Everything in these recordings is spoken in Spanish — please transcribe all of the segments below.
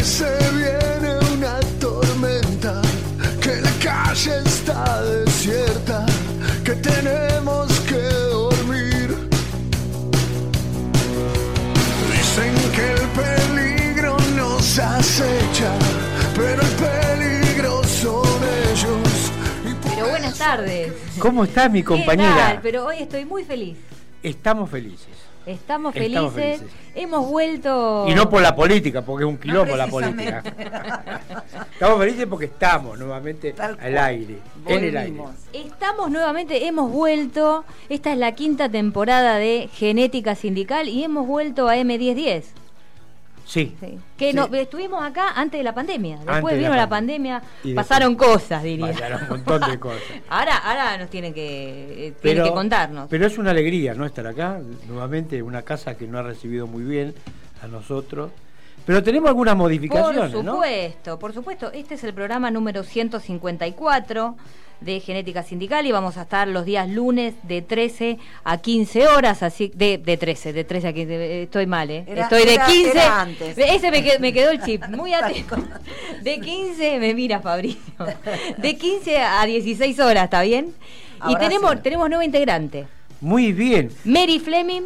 que se viene una tormenta, que la calle está desierta, que tenemos que dormir. Dicen que el peligro nos acecha, pero el peligro son ellos. Y por Pero buenas tardes. ¿Cómo está mi ¿Qué compañera? tal? Pero hoy estoy muy feliz. Estamos felices. Estamos felices. Estamos felices. Hemos vuelto. Y no por la política, porque es un quilombo la política. estamos felices porque estamos nuevamente Tal al aire, en el aire. Volvimos. Estamos nuevamente, hemos vuelto. Esta es la quinta temporada de Genética Sindical y hemos vuelto a M1010. Sí. Sí. Que Sí. no- estuvimos acá antes de la pandemia. Después Antes vino la la pandemia. después- pasaron cosas, diría. Pasaron un montón de cosas. Ahora, ahora nos tienen que, eh, tienen que contarnos. pero es una alegría no estar acá, nuevamente una casa que no ha recibido muy bien a nosotros. Pero tenemos algunas Por modificaciones, ¿no? supuesto, por supuesto. Este es el programa número 154 de Genética Sindical y vamos a estar los días lunes de 13 a 15 horas, así de, de 13, de 13 a 15, eh, estoy mal, ¿eh? Era- estoy de era- 15. era antes. Ese me, qued- me quedó el chip, muy atento. De 15, me mira Fabricio. De 15 a 16 horas, ¿está bien? y Ahora tenemos, sí. tenemos nuevo integrante, Muy bien. Mary Fleming.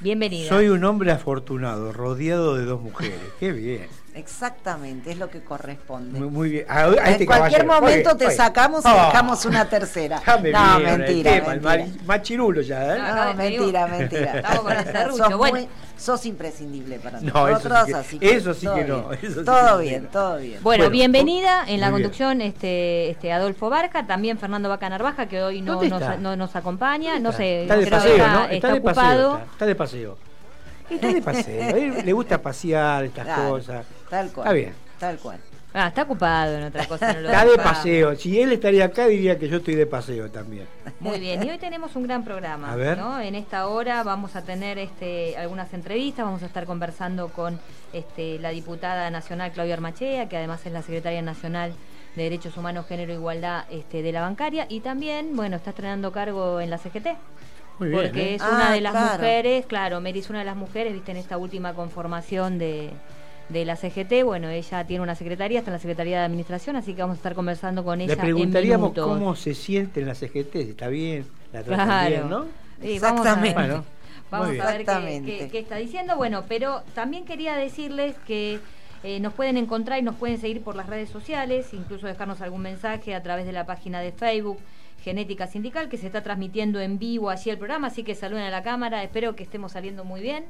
Bienvenida. Soy un hombre afortunado, rodeado de dos mujeres. Qué bien. Exactamente, es lo que corresponde. Muy, muy bien. A, a este en cualquier caballero. momento Oye, te oye. sacamos y Oh. dejamos una tercera. No, mentira, tema, el mentira. mari- machirulo ya, ¿eh? No, mentira, mentira. Estamos con el serrucho. sos, Bueno. muy- sos imprescindible para No, nosotros, eso sí que- así que eso sí que no, bien. eso sí todo que bien, todo bien. Bueno, Bueno, bienvenida en la bien. conducción este, este Adolfo Barca, también Fernando Vaca Narvaja, que hoy no ¿Dónde nos, no nos acompaña, no sé, Está de paseo, está, ¿no? está Está de ocupado. paseo. Está, de paseo. Está de paseo. A él le gusta pasear estas cosas. Tal cual. Está bien. Tal cual. Ah, está ocupado en otra cosa. no lo Está de paseo. Si él estaría acá, diría que yo estoy de paseo también. Muy bien, y hoy tenemos un gran programa. A ver. ¿no? En esta hora vamos a tener este, algunas entrevistas, vamos a estar conversando con este, la diputada nacional Claudia Armachea, que además es la secretaria nacional de Derechos Humanos, Género e Igualdad este, de la bancaria, y también, bueno, está estrenando cargo en la CGT. Muy bien. porque ¿eh? es Ah, una de las claro. mujeres, claro, Mary es una de las mujeres, viste, en esta última conformación de, de la CGT, bueno, ella tiene una secretaría, está en la Secretaría de Administración, así que vamos a estar conversando con ella Le preguntaríamos en cómo se siente en la CGT, si está bien, la tratan Claro. bien, ¿no? Sí, vamos a- Exactamente. Bueno, Vamos a ver qué, Exactamente. qué- qué está diciendo. Bueno, pero también quería decirles que eh, nos pueden encontrar y nos pueden seguir por las redes sociales, incluso dejarnos algún mensaje a través de la página de Facebook Genética Sindical, que se está transmitiendo en vivo allí el programa, así que saluden a la cámara, espero que estemos saliendo muy bien.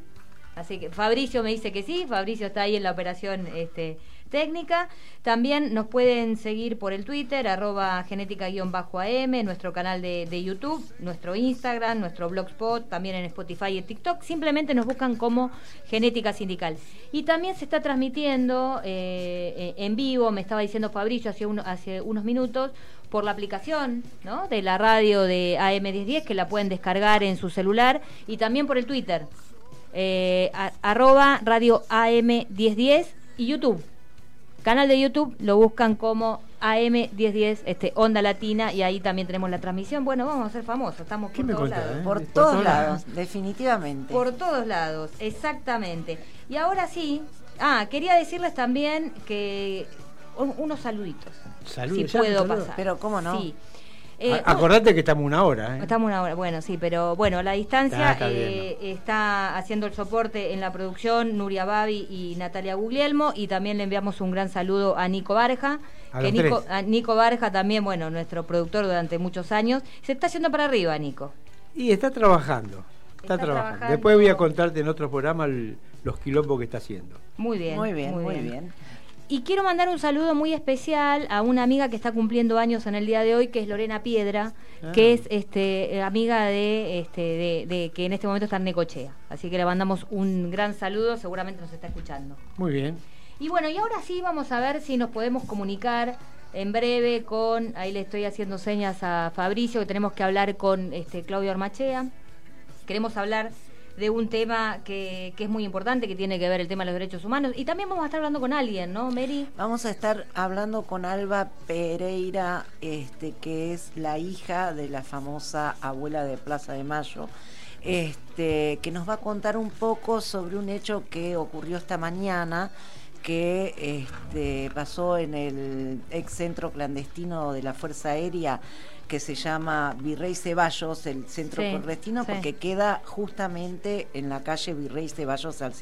Así que Fabricio me dice que sí, Fabricio está ahí en la operación este, técnica. También nos pueden seguir por el Twitter, arroba genética-am, nuestro canal de, de YouTube, nuestro Instagram, nuestro blogspot, también en Spotify y TikTok. Simplemente nos buscan como Genética Sindical. Y también se está transmitiendo eh, eh, en vivo, me estaba diciendo Fabricio hace, hace unos minutos, por la aplicación ¿no? de la radio de AM1010, que la pueden descargar en su celular, y también por el Twitter, eh, a- arroba radio AM1010 y YouTube. Canal de YouTube lo buscan como AM1010, este, Onda Latina, y ahí también tenemos la transmisión. Bueno, vamos a ser famosos, estamos ¿Qué por todos lados. eh? Por Por todos todos lados, lados. definitivamente. Por todos lados, exactamente. Y ahora sí, ah, quería decirles también que un- unos saluditos. Salud, si puedo saludo. pasar. Pero, ¿cómo no? Sí. Eh, A- Acordate que estamos una hora, ¿eh? Estamos una hora, bueno, sí, pero bueno, a la distancia Ah, está bien, eh, está haciendo el soporte en la producción Nuria Babi y Natalia Guglielmo y también le enviamos un gran saludo a Nico Barja. A que los Nico, tres. a Nico Barja también, bueno, nuestro productor durante muchos años, se está yendo para arriba, Nico. Y está trabajando. Está, Está trabajando. trabajando. Después voy a contarte en otro programa el- los quilombos que está haciendo. Muy bien. Muy bien, muy bien. Y quiero mandar un saludo muy especial a una amiga que está cumpliendo años en el día de hoy, que es Lorena Piedra, Ah. que es este eh, amiga de este de, de- que en este momento está en Necochea. Así que le mandamos un gran saludo, seguramente nos está escuchando. Muy bien. Y bueno, y ahora sí vamos a ver si nos podemos comunicar en breve con, ahí le estoy haciendo señas a Fabricio, que tenemos que hablar con este Claudio Armachea. Queremos hablar de un tema que, que es muy importante, que tiene que ver el tema de los derechos humanos. Y también vamos a estar hablando con alguien, ¿no, Mary? Vamos a estar hablando con Alba Pereira, este, que es la hija de la famosa abuela de Plaza de Mayo, este, que nos va a contar un poco sobre un hecho que ocurrió esta mañana. que este, pasó en el ex centro clandestino de la Fuerza Aérea que se llama Virrey Ceballos, el centro clandestino, porque queda justamente en la calle Virrey Ceballos al,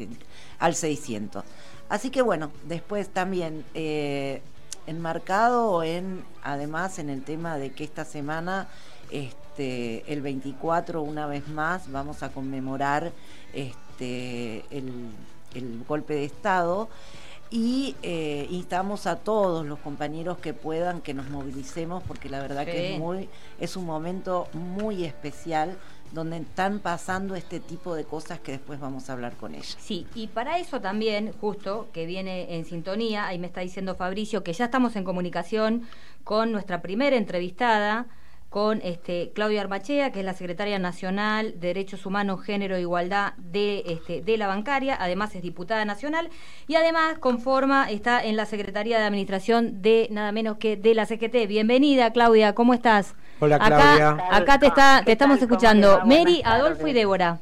al 600. Así que bueno, después también eh, enmarcado en, además en el tema de que esta semana, este, el 24, una vez más, vamos a conmemorar este, el, golpe de Estado y eh, instamos a todos los compañeros que puedan que nos movilicemos porque la verdad que es muy es un momento muy especial donde están pasando este tipo de cosas que después vamos a hablar con ella. Sí, y para eso también, justo, que viene en sintonía, ahí me está diciendo Fabricio, que ya estamos en comunicación con nuestra primera entrevistada, con este, Claudia Armachea, que es la secretaria nacional de Derechos Humanos, Género e Igualdad de, este, de la bancaria, además es diputada nacional y además conforma, está en la Secretaría de Administración de nada menos que de la CGT. Bienvenida, Claudia, ¿cómo estás? Hola, Claudia. Acá, te, está, te estamos escuchando. Mary, Adolfo y Débora.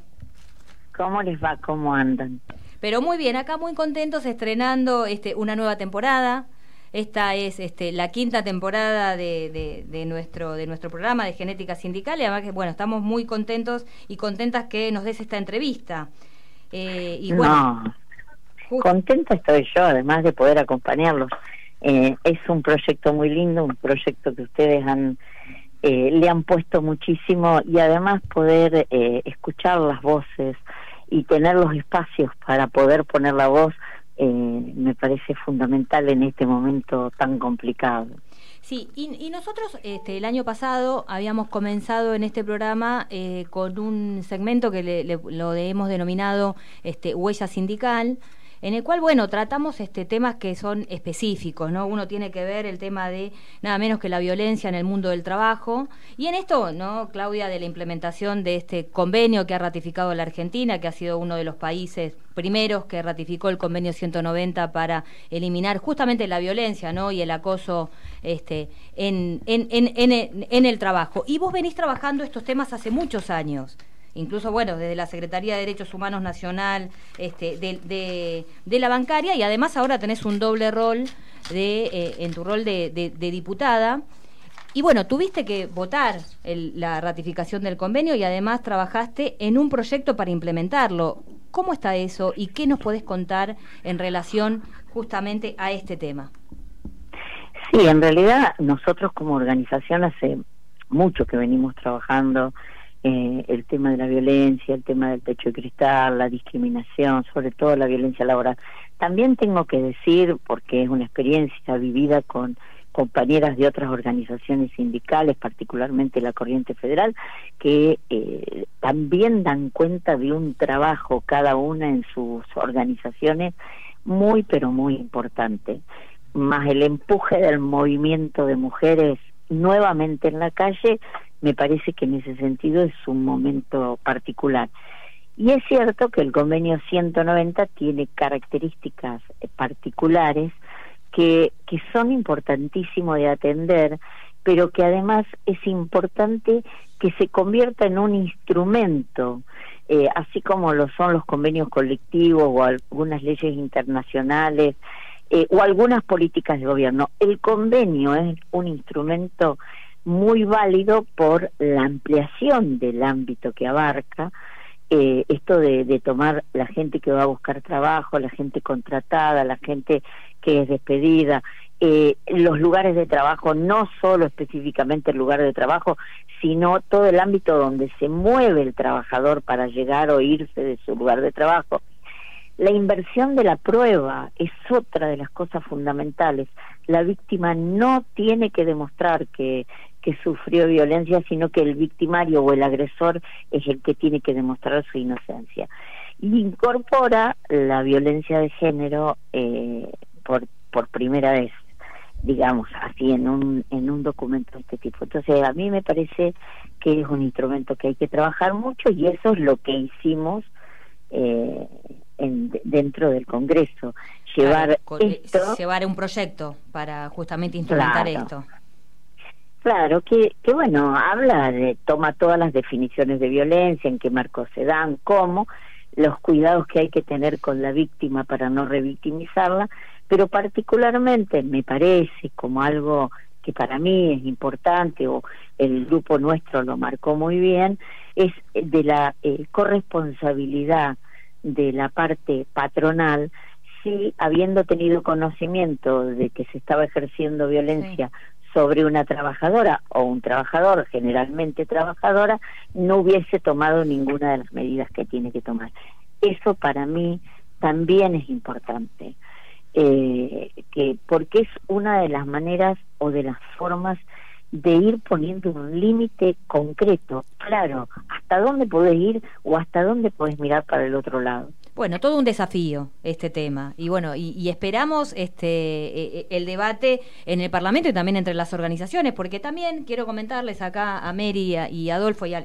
¿Cómo les va? ¿Cómo andan? Pero muy bien, acá muy contentos estrenando este, una nueva temporada. Esta es este, la quinta temporada de, de, nuestro, de nuestro programa de Genética Sindical y además que, bueno, estamos muy contentos y contentas que nos des esta entrevista. Eh, y bueno, contenta estoy yo, además de poder acompañarlos. Eh, es un proyecto muy lindo, un proyecto que ustedes han eh, le han puesto muchísimo y además poder eh, escuchar las voces y tener los espacios para poder poner la voz eh, me parece fundamental en este momento tan complicado. Sí, y, nosotros este, el año pasado habíamos comenzado en este programa con un segmento que le, lo hemos denominado este, Huella Sindical, en el cual, bueno, tratamos este temas que son específicos, ¿no? Uno tiene que ver el tema de nada menos que la violencia en el mundo del trabajo. Y en esto, ¿no, Claudia, de la implementación de este convenio que ha ratificado la Argentina, que ha sido uno de los países primeros que ratificó el convenio 190 para eliminar justamente la violencia, ¿no? Y el acoso este, en, en, en, en el trabajo. Y vos venís trabajando estos temas hace muchos años incluso bueno, desde la Secretaría de Derechos Humanos Nacional este, de, de, la bancaria y además ahora tenés un doble rol de, eh, en tu rol de, de, diputada. Y bueno, tuviste que votar la ratificación del convenio y además trabajaste en un proyecto para implementarlo. ¿Cómo está eso y qué nos podés contar en relación justamente a este tema? Sí, en realidad nosotros como organización hace mucho que venimos trabajando eh, el tema de la violencia, el tema del techo de cristal, la discriminación, sobre todo la violencia laboral. También tengo que decir, porque es una experiencia vivida con compañeras de otras organizaciones sindicales, particularmente la Corriente Federal, que eh, también dan cuenta de un trabajo cada una en sus organizaciones muy, pero muy importante. Más el empuje del movimiento de mujeres nuevamente en la calle me parece que en ese sentido es un momento particular. Y es cierto que el convenio 190 tiene características particulares que, que son importantísimos de atender, pero que además es importante que se convierta en un instrumento, eh, así como lo son los convenios colectivos o algunas leyes internacionales eh, o algunas políticas de gobierno. El convenio es un instrumento muy válido por la ampliación del ámbito que abarca, eh, esto de, de, tomar la gente que va a buscar trabajo, la gente contratada, la gente que es despedida, eh, los lugares de trabajo, no solo específicamente el lugar de trabajo, sino todo el ámbito donde se mueve el trabajador para llegar o irse de su lugar de trabajo. La inversión de la prueba es otra de las cosas fundamentales. La víctima no tiene que demostrar que sufrió violencia, sino que el victimario o el agresor es el que tiene que demostrar su inocencia. Y incorpora la violencia de género eh, por, por primera vez, digamos, así en un, en un documento de este tipo. Entonces, a mí me parece que es un instrumento que hay que trabajar mucho y eso es lo que hicimos eh, en, dentro del Congreso. Llevar eh, llevar un proyecto para justamente instrumentar esto. Claro, que, que bueno, habla de, toma todas las definiciones de violencia, en qué marcos se dan, cómo. los cuidados que hay que tener con la víctima para no revictimizarla, pero particularmente me parece como algo que para mí es importante o el grupo nuestro lo marcó muy bien, es de la eh, corresponsabilidad de la parte patronal si habiendo tenido conocimiento de que se estaba ejerciendo violencia sobre una trabajadora o un trabajador, generalmente trabajadora, no hubiese tomado ninguna de las medidas que tiene que tomar. Eso para mí también es importante, eh, que porque es una de las maneras o de las formas de ir poniendo un límite concreto, claro, hasta dónde podés ir o hasta dónde podés mirar para el otro lado. Bueno, todo un desafío este tema. Y bueno y, esperamos este e, e, el debate en el Parlamento y también entre las organizaciones porque también quiero comentarles acá a Mary y a Adolfo y a,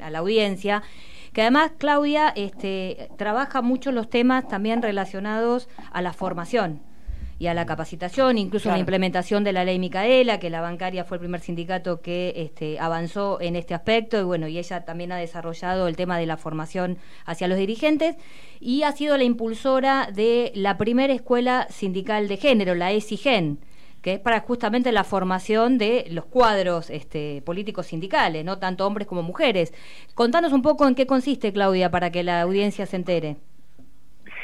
a la audiencia que además Claudia este trabaja mucho los temas también relacionados a la formación y a la capacitación, incluso la implementación de la ley Micaela, que la bancaria fue el primer sindicato que este, avanzó en este aspecto, y bueno, y ella también ha desarrollado el tema de la formación hacia los dirigentes, y ha sido la impulsora de la primera escuela sindical de género, la ESIGEN, que es para justamente la formación de los cuadros este, políticos sindicales, no tanto hombres como mujeres. Contanos un poco en qué consiste, Claudia, para que la audiencia se entere.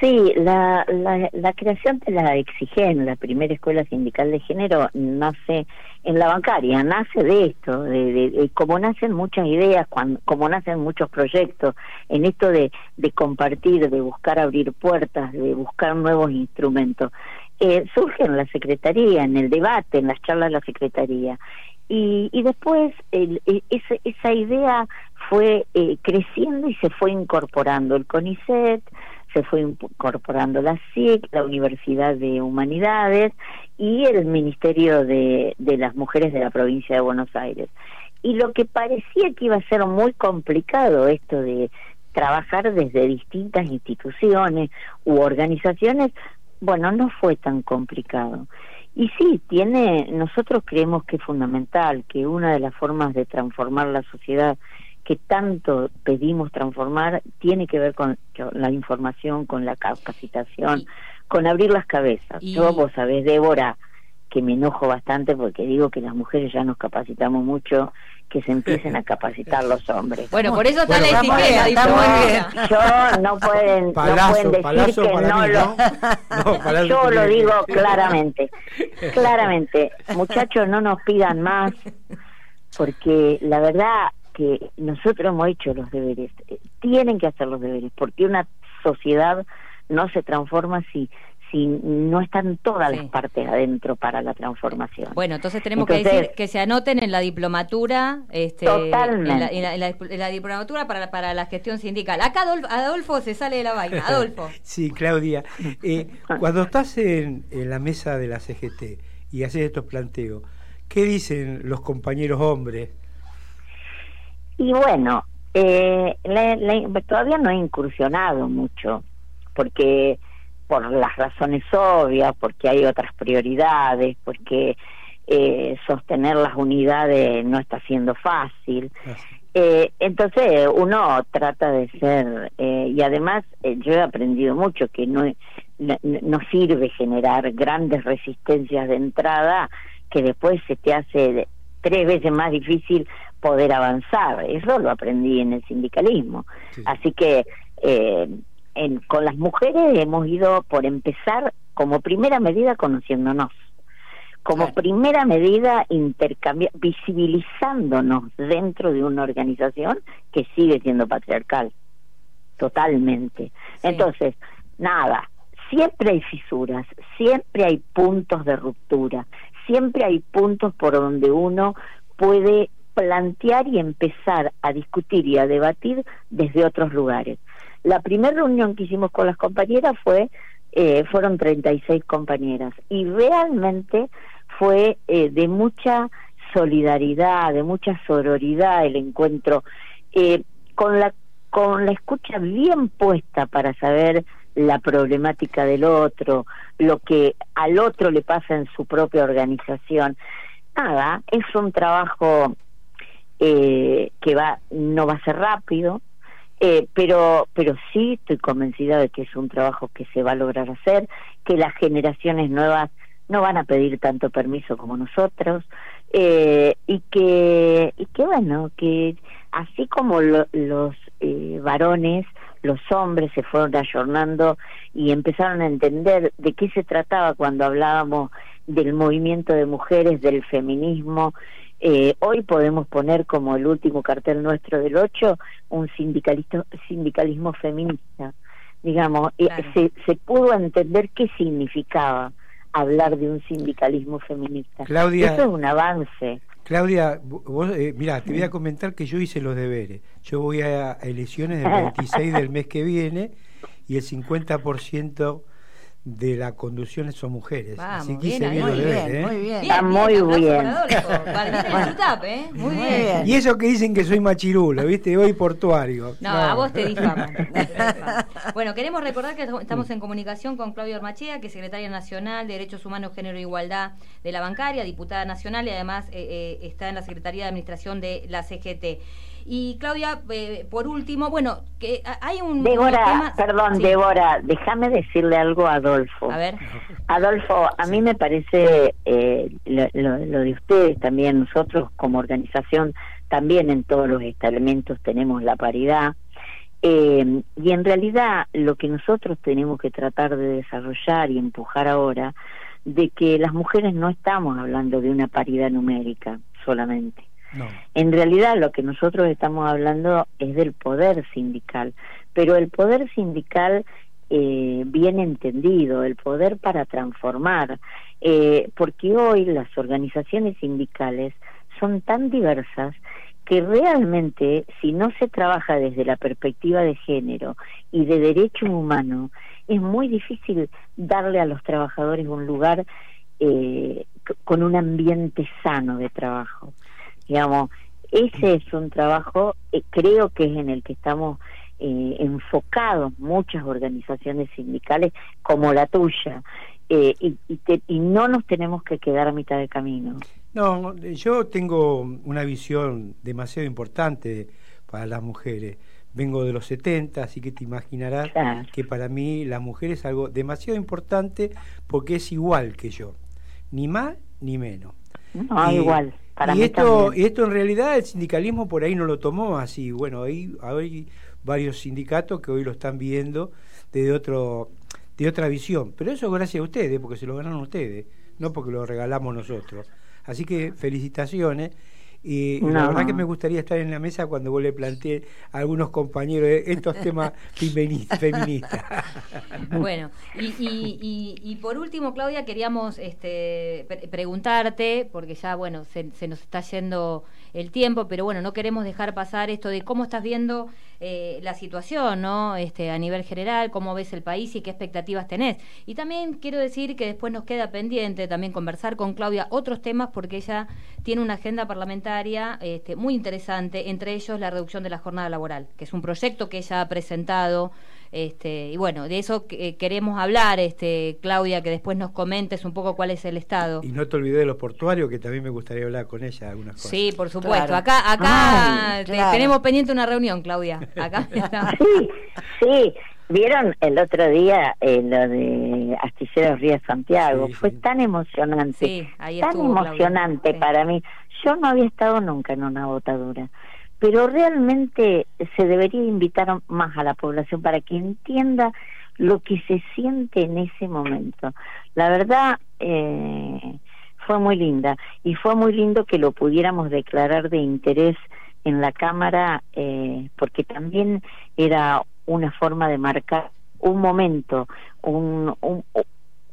Sí, la, la, creación de la Exigen, la primera escuela sindical de género, nace en la bancaria, nace de esto, de, como nacen muchas ideas, cuando, como nacen muchos proyectos, en esto de, de compartir, de buscar abrir puertas, de buscar nuevos instrumentos. Eh, surge en la Secretaría, en el debate, en las charlas de la Secretaría. Y, y después el, e, esa, esa idea fue eh, creciendo y se fue incorporando el CONICET, se fue incorporando la SIC, la Universidad de Humanidades y el Ministerio de, de las Mujeres de la provincia de Buenos Aires. Y lo que parecía que iba a ser muy complicado esto de trabajar desde distintas instituciones u organizaciones, bueno, no fue tan complicado. Y sí, tiene, nosotros creemos que es fundamental que una de las formas de transformar la sociedad que tanto pedimos transformar tiene que ver con la información, con la capacitación, con abrir las cabezas. Yo, vos sabés, Débora, que me enojo bastante porque digo que las mujeres ya nos capacitamos mucho, que se empiecen a capacitar los hombres. Bueno, por eso está la etiqueta. Yo no pueden, no pueden decir que no lo... yo lo digo claramente, claramente. Muchachos, no nos pidan más, porque la verdad que nosotros hemos hecho los deberes, eh, tienen que hacer los deberes, porque una sociedad no se transforma si si no están todas las partes adentro para la transformación. Bueno, entonces tenemos que decir que se anoten en la diplomatura, este, totalmente. En, la, diplomatura para, para la gestión sindical. Acá Adolfo, se sale de la vaina. Adolfo. sí, Claudia. Eh, cuando estás en, en la mesa de la CGT y haces estos planteos, ¿qué dicen los compañeros hombres? Y bueno, eh, todavía no he incursionado mucho, porque por las razones obvias, porque hay otras prioridades, porque eh, sostener las unidades no está siendo fácil. Eh, entonces uno trata de ser, eh, y además eh, yo he aprendido mucho que no, no, no sirve generar grandes resistencias de entrada que después se te hace tres veces más difícil poder avanzar. Eso lo aprendí en el sindicalismo. Así que eh, en, con las mujeres hemos ido por empezar como primera medida conociéndonos. Como primera medida intercambiar, visibilizándonos dentro de una organización que sigue siendo patriarcal. Totalmente. Entonces, nada, siempre hay fisuras, siempre hay puntos de ruptura, siempre hay puntos por donde uno puede plantear y empezar a discutir y a debatir desde otros lugares. La primera reunión que hicimos con las compañeras fue, eh, fueron 36 compañeras y realmente fue eh, de mucha solidaridad, de mucha sororidad el encuentro, eh, con la con la escucha bien puesta para saber la problemática del otro, lo que al otro le pasa en su propia organización. Nada, es un trabajo eh, que va no va a ser rápido, Eh, pero, pero sí estoy convencida de que es un trabajo que se va a lograr hacer, que las generaciones nuevas no van a pedir tanto permiso como nosotros eh, y que y que bueno que así como los eh, varones los hombres se fueron ayornando y empezaron a entender de qué se trataba cuando hablábamos del movimiento de mujeres del feminismo eh, hoy podemos poner como el último cartel nuestro del 8 un sindicalismo, sindicalismo feminista. Digamos, eh, se, se pudo entender qué significaba hablar de un sindicalismo feminista. Claudia, Eso es un avance. Claudia, vos, eh, mira, te voy a comentar que yo hice los deberes. Yo voy a elecciones del 26 del mes que viene y el 50% de la conducción son mujeres. Así que bien, muy, bien, ¿eh? muy bien, Está muy bien. ¿eh? Muy bien. Y eso que dicen que soy machirulo, ¿viste? Hoy portuario. No, a vos te difaman. bueno, queremos recordar que estamos en comunicación con Claudia Ormachea, que es secretaria nacional de Derechos Humanos, Género e Igualdad de la Bancaria, diputada nacional y además eh, eh, está en la Secretaría de Administración de la CGT. Y Claudia, eh, por último, bueno, que hay un... Débora, perdón, Débora, déjame decirle algo a Adolfo. A ver. Adolfo, a mí me parece eh, lo, de ustedes también, nosotros como organización, también en todos los elementos tenemos la paridad. Eh, y en realidad lo que nosotros tenemos que tratar de desarrollar y empujar ahora, de que las mujeres no estamos hablando de una paridad numérica solamente en realidad lo que nosotros estamos hablando es del poder sindical, pero el poder sindical eh, bien entendido, el poder para transformar, eh, porque hoy las organizaciones sindicales son tan diversas que realmente si no se trabaja desde la perspectiva de género y de derecho humano, es muy difícil darle a los trabajadores un lugar eh, con un ambiente sano de trabajo. Digamos, ese es un trabajo, eh, creo que es en el que estamos eh, enfocados muchas organizaciones sindicales como la tuya. Eh, y, y, no nos tenemos que quedar a mitad de camino. No, yo tengo una visión demasiado importante para las mujeres. Vengo de los 70, así que te imaginarás que para mí la mujer es algo demasiado importante porque es igual que yo, ni más ni menos. No, igual y esto, esto en realidad el sindicalismo por ahí no lo tomó así. Bueno, hay, hay varios sindicatos que hoy lo están viendo desde otro, de otra visión. Pero eso gracias a ustedes, porque se lo ganaron ustedes, no porque lo regalamos nosotros. Así que felicitaciones. Y, la verdad que me gustaría estar en la mesa cuando vos le planteé a algunos compañeros estos temas feministas. Bueno, y, y, y, por último, Claudia, queríamos este, preguntarte, porque ya, bueno, se, se nos está yendo el tiempo, pero bueno, no queremos dejar pasar esto de cómo estás viendo eh, la situación, ¿no? Este, a nivel general, cómo ves el país y qué expectativas tenés. Y también quiero decir que después nos queda pendiente también conversar con Claudia otros temas porque ella tiene una agenda parlamentaria este, muy interesante, entre ellos la reducción de la jornada laboral, que es un proyecto que ella ha presentado este, y bueno, de eso eh, queremos hablar, este, Claudia, que después nos comentes un poco cuál es el estado. Y no te olvides de los portuarios, que también me gustaría hablar con ella algunas cosas. Sí, por supuesto. Acá, acá tenemos pendiente una reunión, Claudia. Acá sí, sí. Vieron el otro día eh, lo de Astilleros Ríos Santiago, fue tan emocionante, sí, ahí tan emocionante para mí. Yo no había estado nunca en una botadura pero realmente se debería invitar más a la población para que entienda lo que se siente en ese momento. La verdad eh, fue muy linda y fue muy lindo que lo pudiéramos declarar de interés en la Cámara eh, porque también era una forma de marcar un momento, un, un,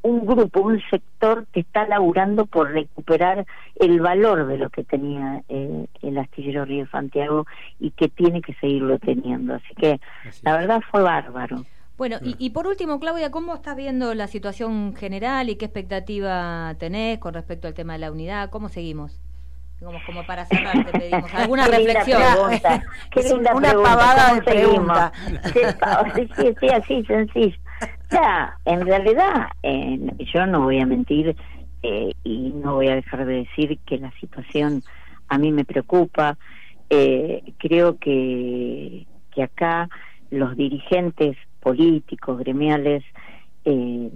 un grupo, un sector que está laburando por recuperar el valor de lo que tenía eh, el astillero Río Santiago y que tiene que seguirlo teniendo. Así que la verdad fue bárbaro. Bueno, y, y, por último, Claudia, ¿cómo estás viendo la situación general y qué expectativa tenés con respecto al tema de la unidad? ¿Cómo seguimos? Como, como para cerrar, te pedimos alguna reflexión. Qué linda una pavada de pregunta. Sí, sí, sí, así, sencillo. Ya, en realidad, yo no voy a mentir eh, y no voy a dejar de decir que la situación a mí me preocupa. Eh, creo que, que acá los dirigentes políticos, gremiales, eh,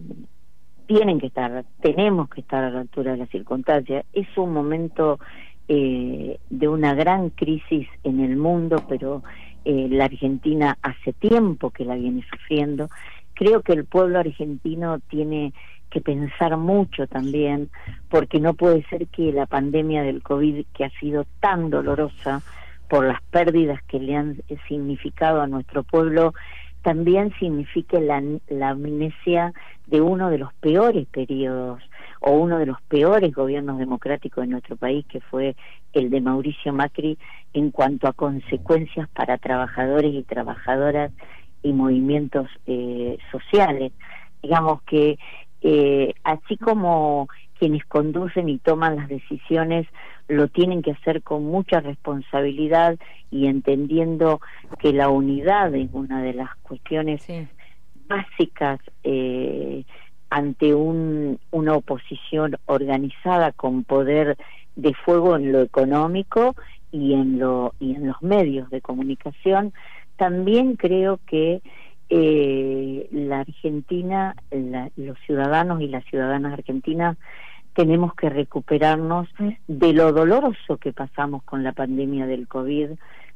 tienen que estar, tenemos que estar a la altura de las circunstancias. Es un momento eh, de una gran crisis en el mundo, pero eh, la Argentina hace tiempo que la viene sufriendo. Creo que el pueblo argentino tiene que pensar mucho también, porque no puede ser que la pandemia del COVID, que ha sido tan dolorosa por las pérdidas que le han significado a nuestro pueblo, también signifique la, la amnesia de uno de los peores periodos o uno de los peores gobiernos democráticos de nuestro país, que fue el de Mauricio Macri, en cuanto a consecuencias para trabajadores y trabajadoras y movimientos eh, sociales. Digamos que eh, así como quienes conducen y toman las decisiones lo tienen que hacer con mucha responsabilidad y entendiendo que la unidad es una de las cuestiones básicas eh, ante un, una oposición organizada con poder de fuego en lo económico y en lo y en los medios de comunicación también creo que eh, la Argentina los ciudadanos y las ciudadanas argentinas tenemos que recuperarnos de lo doloroso que pasamos con la pandemia del COVID,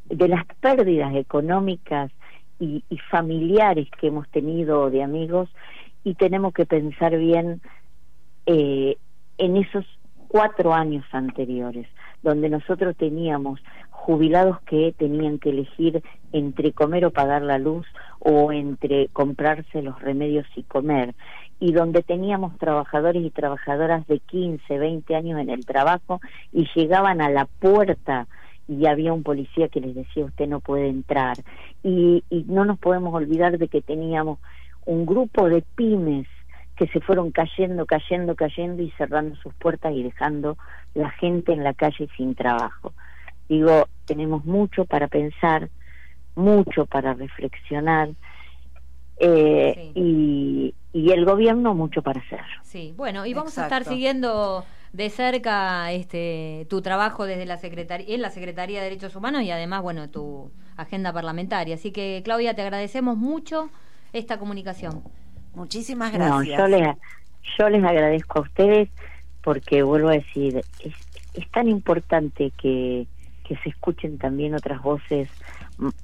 de las pérdidas económicas y, y familiares que hemos tenido de amigos y tenemos que pensar bien eh, en esos cuatro años anteriores, donde nosotros teníamos jubilados que tenían que elegir entre comer o pagar la luz o entre comprarse los remedios y comer, y donde teníamos trabajadores y trabajadoras de 15, 20 años en el trabajo y llegaban a la puerta y había un policía que les decía usted no puede entrar y, y no nos podemos olvidar de que teníamos un grupo de pymes que se fueron cayendo, cayendo, cayendo y cerrando sus puertas y dejando la gente en la calle sin trabajo. Digo, tenemos mucho para pensar, mucho para reflexionar eh, y, y, el gobierno mucho para hacer. Sí, bueno, y vamos a estar siguiendo de cerca este tu trabajo desde la secretaría en la Secretaría de Derechos Humanos y además, bueno, tu agenda parlamentaria. Así que Claudia, te agradecemos mucho esta comunicación. Muchísimas gracias. yo, les, yo les agradezco a ustedes porque vuelvo a decir, es, tan importante que, que se escuchen también otras voces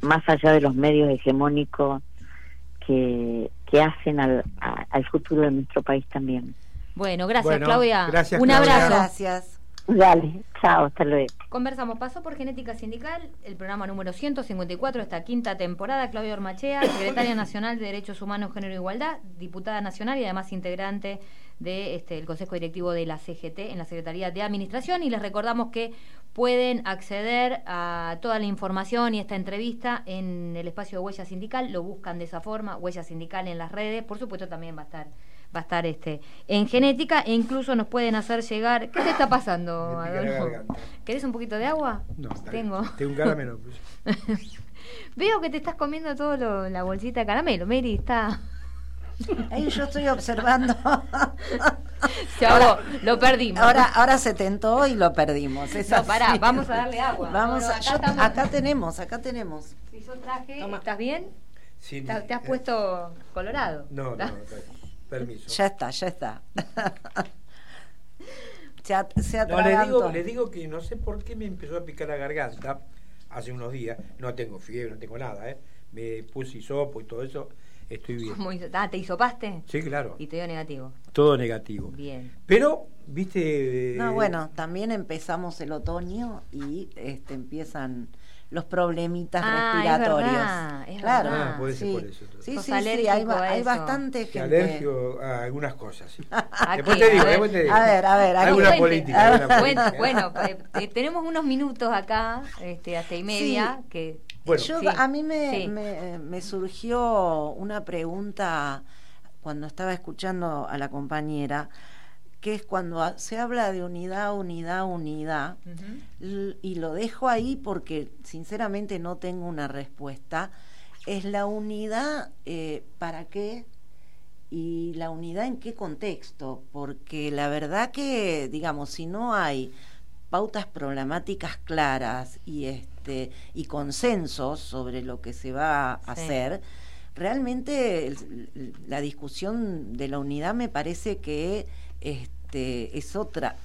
más allá de los medios hegemónicos que, que hacen al, al futuro de nuestro país también. Bueno, gracias Claudia. Un abrazo. Gracias. Dale, chao, hasta luego. Conversamos, pasó por Genética Sindical, el programa número 154, esta quinta temporada, Claudia Ormachea, secretaria nacional de Derechos Humanos, Género e Igualdad, diputada nacional y además integrante del este, Consejo Directivo de la CGT en la Secretaría de Administración. Y les recordamos que pueden acceder a toda la información y esta entrevista en el espacio de Huella Sindical, lo buscan de esa forma, Huella Sindical en las redes, por supuesto también va a estar va a estar este en genética e incluso nos pueden hacer llegar. ¿Qué te está pasando, Adolfo? ¿Querés un poquito de agua? No, tengo. Tengo un caramelo. Pues. Veo que te estás comiendo todo la bolsita de caramelo, Mary, está. Ahí yo estoy observando. ahora, lo perdimos. Ahora, ahora se tentó y lo perdimos. no, pará, vamos a darle agua. Vamos acá, tenemos, acá tenemos. Si yo traje, ¿estás bien? Sí, ¿Te, has puesto colorado? No, no, no. Permiso. Ya está, ya está. se, ha, se no, le digo, le digo que no sé por qué me empezó a picar la garganta hace unos días. No tengo fiebre, no tengo nada, ¿eh? Me puse hisopo y todo eso. Estoy bien. ah, ¿te hisopaste? Sí, claro. ¿Y te dio negativo? Todo negativo. Bien. Pero, viste... No, bueno, también empezamos el otoño y este, empiezan los problemitas ah, respiratorios. Es claro, ah, puede ser sí. por eso. Sí, sí, hay, hay, bastante gente. Alergio a algunas cosas, sí. después, te digo, después te digo, A ver, a ver. Hay una política. Bueno, bueno eh, tenemos unos minutos acá, este, hasta y media, que... Bueno, Yo, a mí me, me, me surgió una pregunta cuando estaba escuchando a la compañera que es cuando se habla de unidad, unidad, unidad, y lo dejo ahí porque sinceramente no tengo una respuesta, es la unidad eh, para qué y la unidad en qué contexto, porque la verdad que, digamos, si no hay pautas problemáticas claras y este este, y consensos sobre lo que se va a hacer, realmente la discusión de la unidad me parece que este, es otra,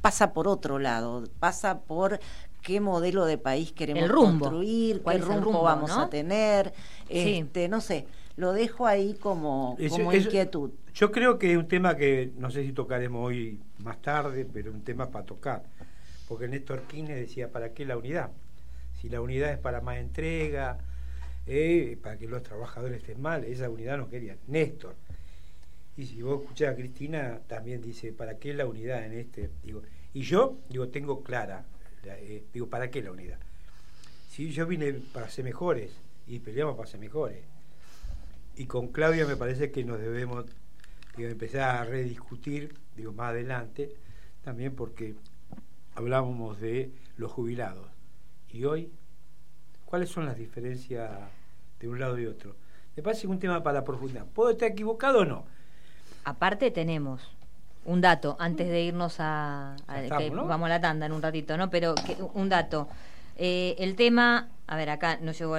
pasa por otro lado, pasa por qué modelo de país queremos construir, qué rumbo, vamos a tener, este, no sé, lo dejo ahí como, inquietud. Yo creo que es un tema que no sé si tocaremos hoy más tarde, pero un tema para tocar, porque Néstor Kirchner decía, ¿para qué la unidad? Si la unidad es para más entrega, eh, para que los trabajadores estén mal, esa unidad no quería. Néstor. Y si vos escuchás a Cristina, también dice, ¿para qué la unidad en este? Digo, y yo, digo, tengo clara, eh, digo, ¿para qué la unidad? Si yo vine para ser mejores y peleamos para ser mejores. Y con Claudia me parece que nos debemos empezar a rediscutir, digo, más adelante, también porque hablábamos de los jubilados. Y hoy, ¿cuáles son las diferencias de un lado y otro? Me parece un tema para profundidad. ¿Puedo estar equivocado o no? Aparte tenemos un dato antes de irnos a, vamos a la tanda en un ratito, ¿no? Pero un dato. Eh, el tema, a ver, acá no llegó,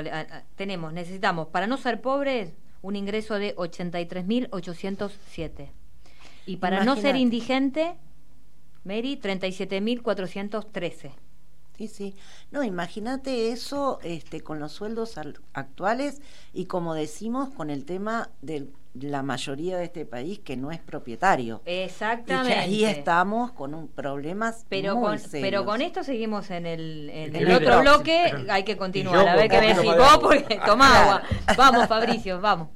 tenemos, necesitamos para no ser pobres un ingreso de 83.807 y para no ser indigente, Mary 37.413. Sí, sí. No, imagínate eso este, con los sueldos actuales y como decimos con el tema del la mayoría de este país que no es propietario. Exactamente. Y ahí estamos con un problemas pero muy con, Pero con esto seguimos en el, en el otro bloque, hay que continuar. A ver qué me decís vos, porque toma agua. Vamos, Fabricio, vamos.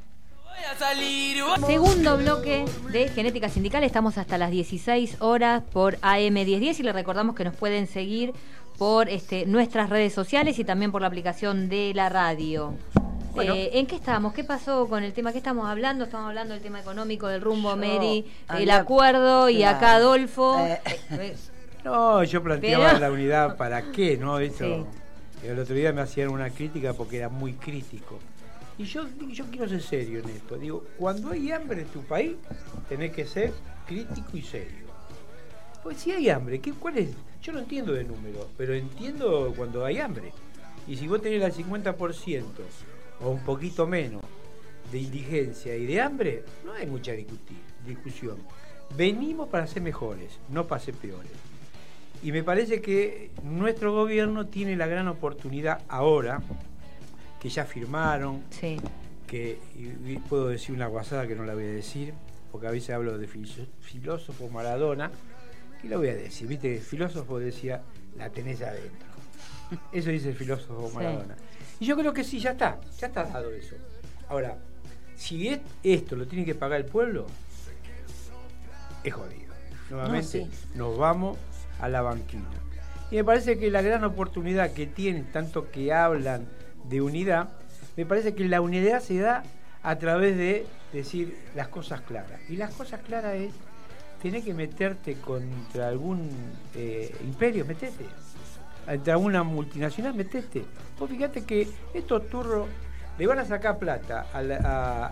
Segundo bloque de Genética Sindical, estamos hasta las 16 horas por AM1010 y le recordamos que nos pueden seguir por este, nuestras redes sociales y también por la aplicación de la radio. Eh, ¿En qué estamos? ¿Qué pasó con el tema? ¿Qué estamos hablando? Estamos hablando del tema económico, del rumbo, Mary, el acuerdo y acá Adolfo. Eh. Eh, no, yo planteaba la unidad para qué, ¿no? Eso. El otro día me hacían una crítica porque era muy crítico. Y yo, yo quiero ser serio en esto. Digo, cuando hay hambre en tu país, tenés que ser crítico y serio. Pues si hay hambre, ¿qué, ¿cuál es? Yo no entiendo de número, pero entiendo cuando hay hambre. Y si vos tenés el 50% o un poquito menos de indigencia y de hambre, no hay mucha discusión. Venimos para ser mejores, no para ser peores. Y me parece que nuestro gobierno tiene la gran oportunidad ahora, que ya firmaron, que puedo decir una guasada que no la voy a decir, porque a veces hablo de filósofo Maradona, y la voy a decir, viste, el filósofo decía, la tenés adentro. Eso dice el filósofo Maradona. Y yo creo que sí, ya está, ya está dado eso. Ahora, si esto lo tiene que pagar el pueblo, es jodido. Nuevamente nos vamos a la banquina. Y me parece que la gran oportunidad que tienen, tanto que hablan de unidad, me parece que la unidad se da a través de decir las cosas claras. Y las cosas claras es, tener que meterte contra algún eh, imperio, metete entre alguna multinacional, metete. Vos fíjate que estos turros le van a sacar plata a,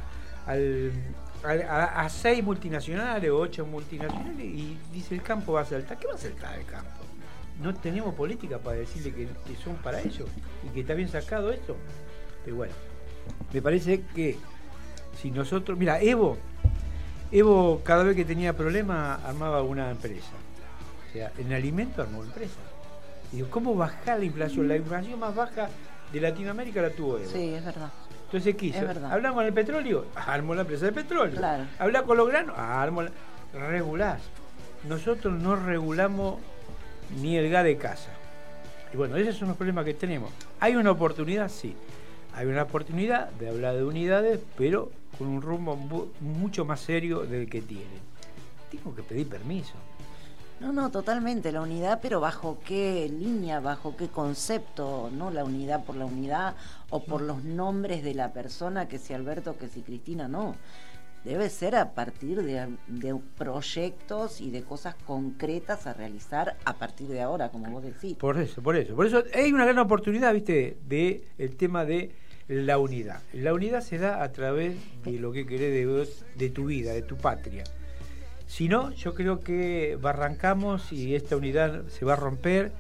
a, seis multinacionales o ocho multinacionales y dice el campo va a saltar. ¿Qué va a saltar el campo? No tenemos política para decirle que, son para ellos y que está bien sacado esto. Pero bueno, me parece que si nosotros. Mira, Evo, Evo cada vez que tenía problemas armaba una empresa. O sea, en alimento armó una empresa Digo, ¿cómo bajar la inflación? La inflación más baja de Latinoamérica la tuvo Evo. Sí, es verdad. Entonces, ¿qué hizo? ¿Hablamos con el petróleo? Armó la empresa de petróleo. Claro. ¿Habla con los granos? Armó la... Regulás. Nosotros no regulamos ni el gas de casa. Y bueno, esos son los problemas que tenemos. ¿Hay una oportunidad? Sí. Hay una oportunidad de hablar de unidades, pero con un rumbo mucho más serio del que tienen. Tengo que pedir permiso. No, no, totalmente, la unidad, pero bajo qué línea, bajo qué concepto, no la unidad por la unidad o por los nombres de la persona, que si Alberto, que si Cristina, no. Debe ser a partir de, proyectos y de cosas concretas a realizar a partir de ahora, como vos decís. Por eso, por eso. Por eso hay una gran oportunidad, viste, de el tema de la unidad. La unidad se da a través de lo que querés de, de tu vida, de tu patria. Si no, yo creo que barrancamos y esta unidad se va a romper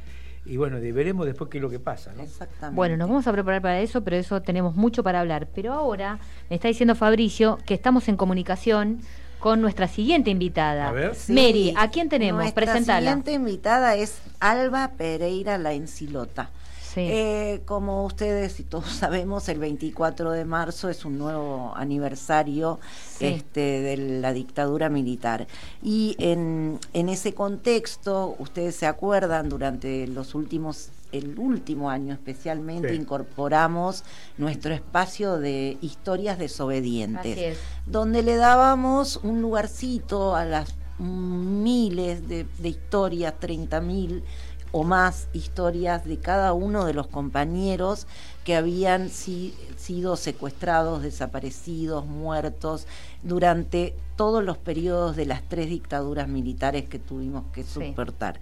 y bueno, veremos después qué es lo que pasa. ¿no? Exactamente. Bueno, nos vamos a preparar para eso, pero eso tenemos mucho para hablar. Pero ahora me está diciendo Fabricio que estamos en comunicación con nuestra siguiente invitada. A ver. Mary, ¿a quién tenemos? Nuestra siguiente invitada es Alba Pereira La Encilota. Eh, como ustedes y todos sabemos, el 24 de marzo es un nuevo aniversario este, de la dictadura militar. Y en, en ese contexto, ustedes se acuerdan, durante los últimos el último año especialmente incorporamos nuestro espacio de historias desobedientes, donde le dábamos un lugarcito a las miles de, de historias, 30 mil o más historias de cada uno de los compañeros que habían sido secuestrados, desaparecidos, muertos durante todos los periodos de las tres dictaduras militares que tuvimos que soportar.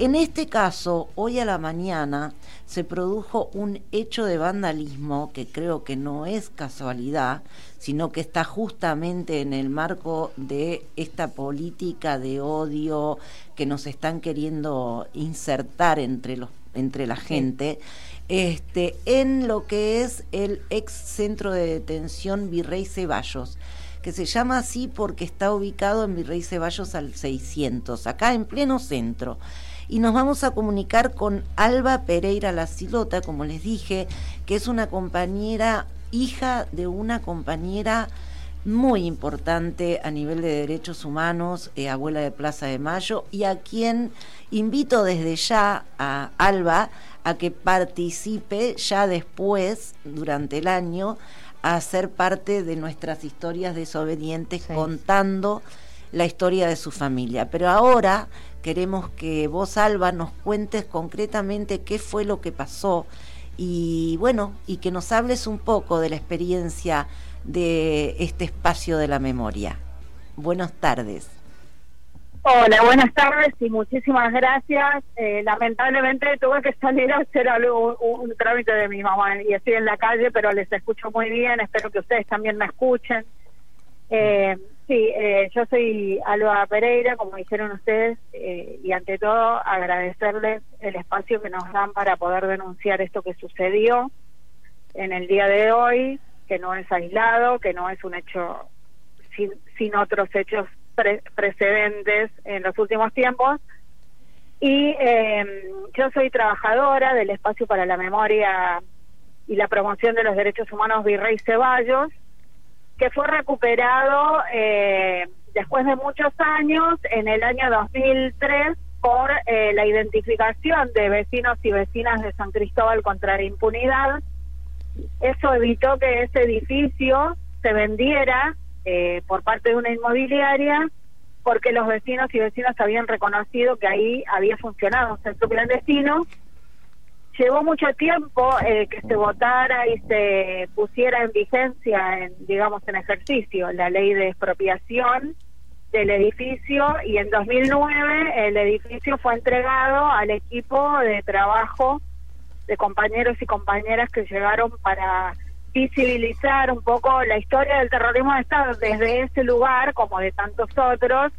En este caso, hoy a la mañana se produjo un hecho de vandalismo que creo que no es casualidad, sino que está justamente en el marco de esta política de odio que nos están queriendo insertar entre los entre la gente, este, en lo que es el ex centro de detención Virrey Ceballos, que se llama así porque está ubicado en Virrey Ceballos al 600, acá en pleno centro y nos vamos a comunicar con Alba Pereira La Silota, como les dije, que es una compañera, hija de una compañera muy importante a nivel de derechos humanos, eh, abuela de Plaza de Mayo, y a quien invito desde ya a Alba a que participe ya después, durante el año, a ser parte de nuestras historias desobedientes contando la historia de su familia. Pero ahora queremos que vos, Alba, nos cuentes concretamente qué fue lo que pasó y bueno, y que nos hables un poco de la experiencia de este espacio de la memoria. Buenas tardes. Hola, buenas tardes y muchísimas gracias. Eh, lamentablemente tuve que salir a hacer algo, un, trámite de mi mamá y estoy en la calle, pero les escucho muy bien. Espero que ustedes también me escuchen. Eh, Sí, eh, yo soy Alba Pereira, como dijeron ustedes, eh, y ante todo agradecerles el espacio que nos dan para poder denunciar esto que sucedió en el día de hoy, que no es aislado, que no es un hecho sin, otros hechos precedentes en los últimos tiempos. Y eh, yo soy trabajadora del Espacio para la Memoria y la Promoción de los Derechos Humanos Virrey Ceballos, que fue recuperado eh, después de muchos años, en el año 2003, por eh, la identificación de vecinos y vecinas de San Cristóbal contra la impunidad. Eso evitó que ese edificio se vendiera eh, por parte de una inmobiliaria porque los vecinos y vecinas habían reconocido que ahí había funcionado un centro clandestino llevó mucho tiempo eh, que se votara y se pusiera en vigencia, en, digamos, en ejercicio la ley de expropiación del edificio y en 2009 el edificio fue entregado al equipo de trabajo de compañeros y compañeras que llegaron para visibilizar un poco la historia del terrorismo de Estado desde ese lugar como de tantos otros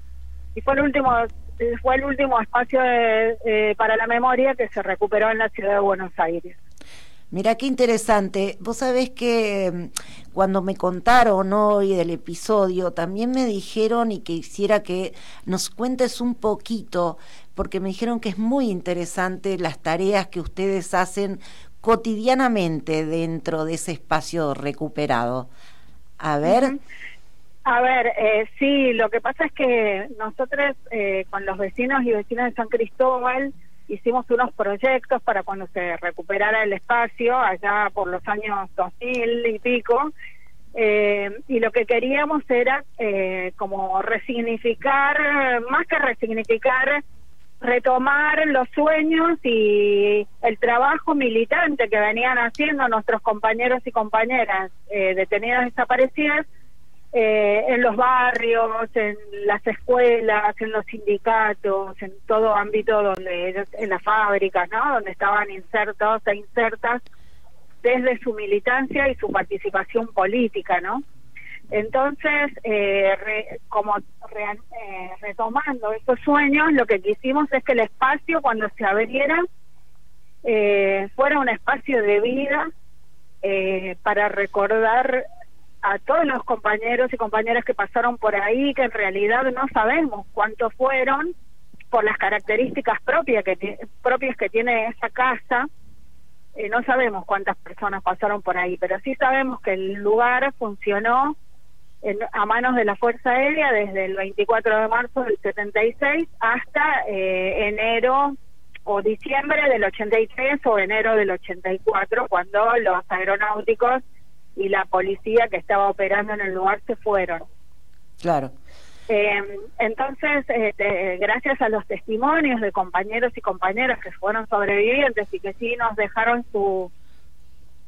y fue el último fue el último espacio para la memoria que se recuperó en la ciudad de Buenos Aires. Mira qué interesante. Vos sabés que mm, cuando me contaron hoy del episodio, también me dijeron y quisiera que nos cuentes un poquito, porque me dijeron que es muy interesante las tareas que ustedes hacen cotidianamente dentro de ese espacio recuperado. A ver. A ver, eh, sí, lo que pasa es que nosotros eh, con los vecinos y vecinas de San Cristóbal hicimos unos proyectos para cuando se recuperara el espacio, allá por los años 2000 y pico, eh, y lo que queríamos era eh, como resignificar, más que resignificar, retomar los sueños y el trabajo militante que venían haciendo nuestros compañeros y compañeras eh, detenidas desaparecidas eh, en los barrios, en las escuelas, en los sindicatos, en todo ámbito donde en las fábricas, ¿no? Donde estaban insertos e insertas desde su militancia y su participación política, ¿no? Entonces, eh, como eh, retomando esos sueños, lo que quisimos es que el espacio cuando se abriera eh, fuera un espacio de vida eh, para recordar a todos los compañeros y compañeras que pasaron por ahí, que en realidad no sabemos cuántos fueron por las características propias que, propias que tiene esa casa. Eh, no sabemos cuántas personas pasaron por ahí, pero sí sabemos que el lugar funcionó a manos de la Fuerza Aérea desde el 24 de marzo del 76 hasta eh, enero o diciembre del 83 o enero del 84, cuando los aeronáuticos y la policía que estaba operando en el lugar se fueron. Claro. Eh, entonces, este, gracias a los testimonios de compañeros y compañeras que fueron sobrevivientes y que sí nos dejaron su,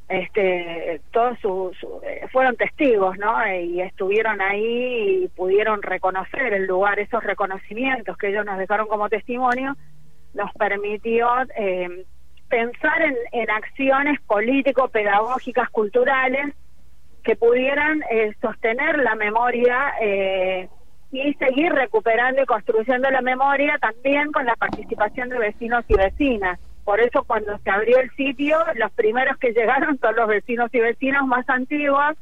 este, todos su, eh, fueron testigos, ¿no? Y estuvieron ahí y pudieron reconocer el lugar, esos reconocimientos que ellos nos dejaron como testimonio, nos permitió eh, pensar en, en acciones político-pedagógicas, culturales, que pudieran eh, sostener la memoria eh, y seguir recuperando y construyendo la memoria también con la participación de vecinos y vecinas. Por eso cuando se abrió el sitio, los primeros que llegaron son los vecinos y vecinos más antiguos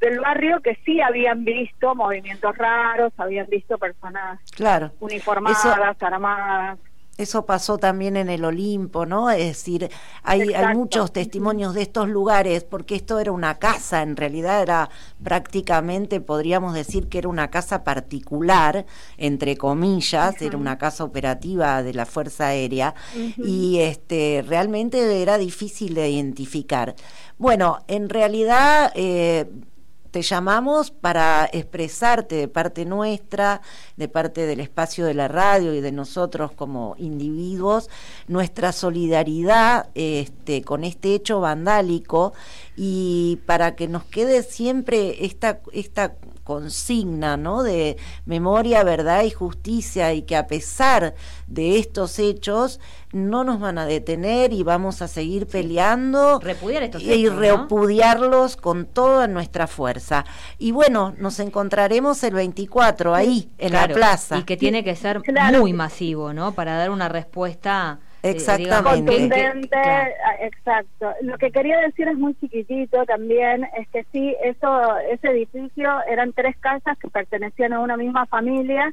del barrio que sí habían visto movimientos raros, habían visto personas claro. uniformadas, armadas. Eso pasó también en el Olimpo, ¿no? Es decir, hay, hay, muchos testimonios de estos lugares, porque esto era una casa, en realidad era prácticamente, podríamos decir que era una casa particular, entre comillas, era una casa operativa de la Fuerza Aérea, y este realmente era difícil de identificar. Bueno, en realidad... Eh, te llamamos para expresarte de parte nuestra, de parte del espacio de la radio y de nosotros como individuos, nuestra solidaridad este, con este hecho vandálico. Y para que nos quede siempre esta, esta consigna ¿no? de memoria, verdad y justicia y que a pesar de estos hechos no nos van a detener y vamos a seguir peleando Repudiar estos y repudiarlos con toda nuestra fuerza. Y bueno, nos encontraremos el 24 ahí, en la plaza. Y que tiene que ser muy masivo, ¿no? Para dar una respuesta Exactamente. Contundente, exacto. Lo que quería decir es muy chiquitito también, es que sí, eso, ese edificio eran tres casas que pertenecían a una misma familia,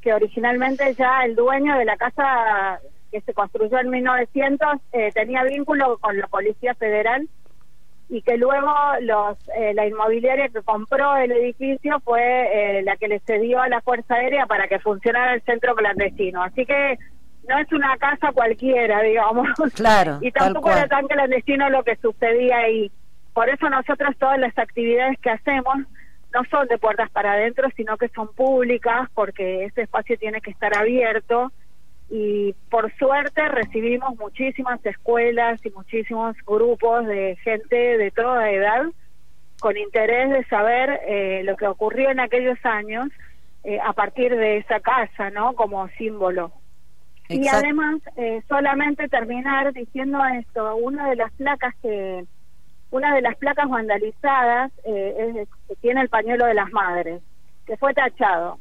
que originalmente ya el dueño de la casa que se construyó en 1900 eh, tenía vínculo con la Policía Federal y que luego los eh, la inmobiliaria que compró el edificio fue la que le cedió a la Fuerza Aérea para que funcionara el centro clandestino. Así que no es una casa cualquiera, digamos. Claro. y tampoco era tan clandestino lo que sucedía ahí. Por eso nosotros todas las actividades que hacemos no son de puertas para adentro, sino que son públicas, porque ese espacio tiene que estar abierto. Y por suerte recibimos muchísimas escuelas y muchísimos grupos de gente de toda edad con interés de saber eh, lo que ocurrió en aquellos años eh, a partir de esa casa, ¿no? Como símbolo. Y además, eh, solamente terminar diciendo esto, una de las placas que, una de las placas vandalizadas eh, es, tiene el pañuelo de las madres, que fue tachado,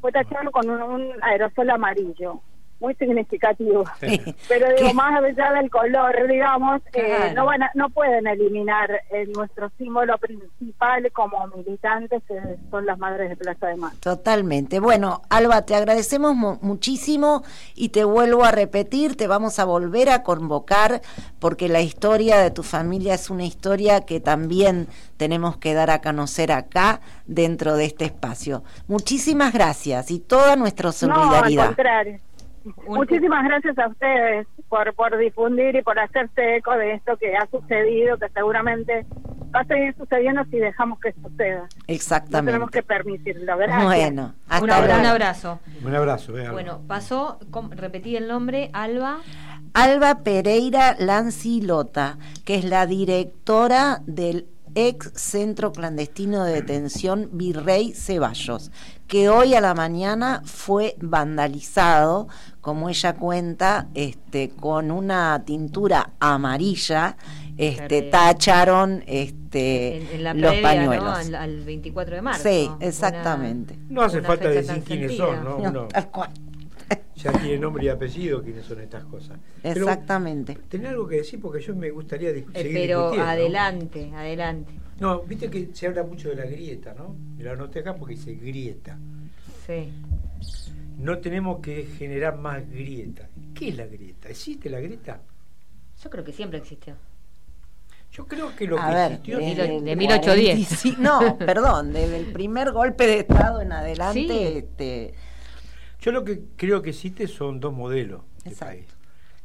fue tachado con un aerosol amarillo muy significativo. Pero digo, más allá del color, digamos, eh, no van no pueden eliminar eh, nuestro símbolo principal como militantes, que son las madres de Plaza de Mayo. Totalmente. Bueno, Alba, te agradecemos muchísimo y te vuelvo a repetir, te vamos a volver a convocar porque la historia de tu familia es una historia que también tenemos que dar a conocer acá dentro de este espacio. Muchísimas gracias y toda nuestra solidaridad. No, al contrario. Muchísimas gracias a ustedes por, por difundir y por hacerse eco de esto que ha sucedido, que seguramente va a seguir sucediendo si dejamos que suceda. Exactamente. tenemos que permitirlo, ¿verdad? Bueno, un, abrazo. Un abrazo. bueno, pasó, repetí el nombre, Alba. Alba Pereira Lancilota, que es la directora del ex centro clandestino de detención Virrey Ceballos, que hoy a la mañana fue vandalizado, como ella cuenta, este, con una tintura amarilla. Este, tacharon este, los pañuelos. Al, 24 de marzo. Sí, exactamente. No hace falta decir quiénes son, ¿no? Tal cual. ya tiene nombre y apellido quiénes son estas cosas. Exactamente. Tenés algo que decir porque yo me gustaría eh, seguir Pero adelante, adelante. No, viste que se habla mucho de la grieta, ¿no? Me lo anoté acá porque dice grieta. Sí. No tenemos que generar más grieta. ¿Qué es la grieta? ¿Existe la grieta? Yo creo que siempre existió. Yo creo que lo que existió de 1810. no, perdón, desde el primer golpe de Estado en adelante. Este... Yo lo que creo que existe son dos modelos de país.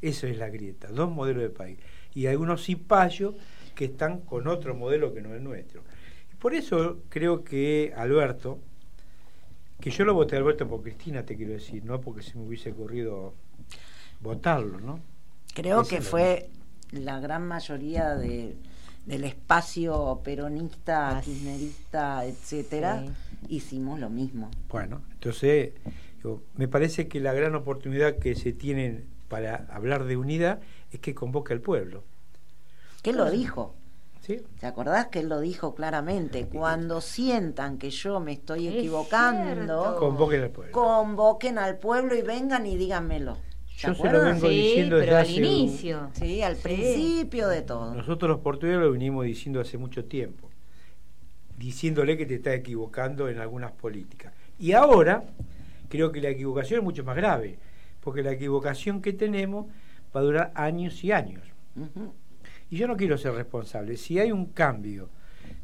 Eso es la grieta, dos modelos de país. Y algunos cipayos que están con otro modelo que no es nuestro. Y por eso creo que Alberto, que yo lo voté a Alberto por Cristina, te quiero decir, no porque se me hubiese ocurrido votarlo, ¿no? Creo que fue la gran mayoría de, del espacio peronista, kirchnerista, etcétera, hicimos lo mismo. Bueno, entonces me parece que la gran oportunidad que se tiene para hablar de unidad es que convoque al pueblo. ¿Qué lo dijo? ¿Sí? ¿Te acordás que él lo dijo claramente? Cuando sientan que yo me estoy equivocando, convoquen al pueblo. Convoquen al pueblo y vengan y díganmelo. Yo se lo vengo diciendo desde al inicio. Sí, al principio de todo. Nosotros los portugueses lo venimos diciendo hace mucho tiempo, diciéndole que te está equivocando en algunas políticas. Y ahora creo que la equivocación es mucho más grave, porque la equivocación que tenemos va a durar años y años. Y yo no quiero ser responsable. Si hay un cambio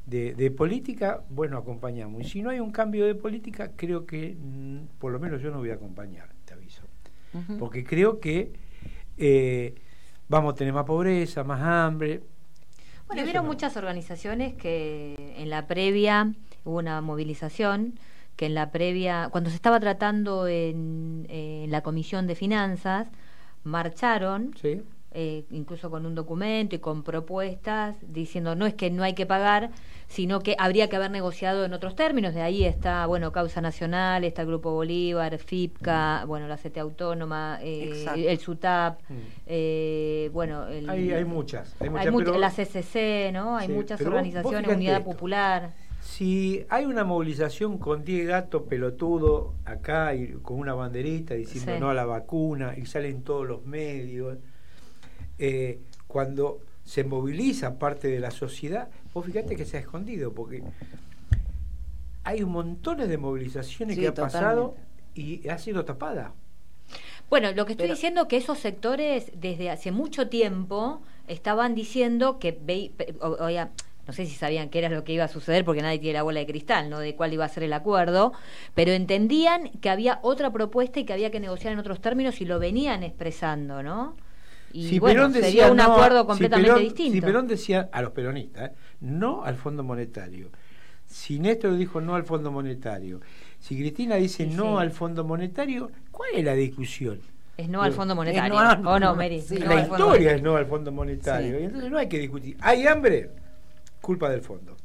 de, política, bueno, acompañamos. Y si no hay un cambio de política, creo que mm, por lo menos yo no voy a acompañar, te aviso. Porque creo que eh, vamos a tener más pobreza, más hambre. Bueno, hubieron muchas organizaciones que en la previa hubo una movilización que en la previa, cuando se estaba tratando en, en la Comisión de Finanzas, marcharon sí. Eh, incluso con un documento y con propuestas, diciendo no es que no hay que pagar, sino que habría que haber negociado en otros términos. De ahí está, bueno, Causa Nacional, está el Grupo Bolívar, FIPCA, mm. bueno, la CT Autónoma, eh, el SUTAP, mm. eh, bueno... hay, muchas. Hay, muchas, la CCC, ¿no? Hay muchas organizaciones, Unidad Popular. Si hay una movilización con 10 gatos pelotudos acá y con una banderita diciendo no a la vacuna y salen todos los medios eh, cuando se moviliza parte de la sociedad, vos fíjate que se ha escondido, porque hay un montón de movilizaciones que ha pasado y ha sido tapada. Bueno, lo que estoy diciendo es que esos sectores desde hace mucho tiempo estaban diciendo que no sé si sabían qué era lo que iba a suceder porque nadie tiene la bola de cristal, ¿no? De cuál iba a ser el acuerdo, pero entendían que había otra propuesta y que había que negociar en otros términos y lo venían expresando, ¿no? Y si bueno, sería un acuerdo completamente distinto. Si Perón decía a los peronistas, no al Fondo Monetario. Si Néstor dijo no al Fondo Monetario. Si Cristina dice no al Fondo Monetario, ¿cuál es la discusión? Es no al Fondo Monetario. ¿O no, Mary? la historia es no al Fondo Monetario. Y entonces no hay que discutir. ¿Hay hambre? Culpa del fondo.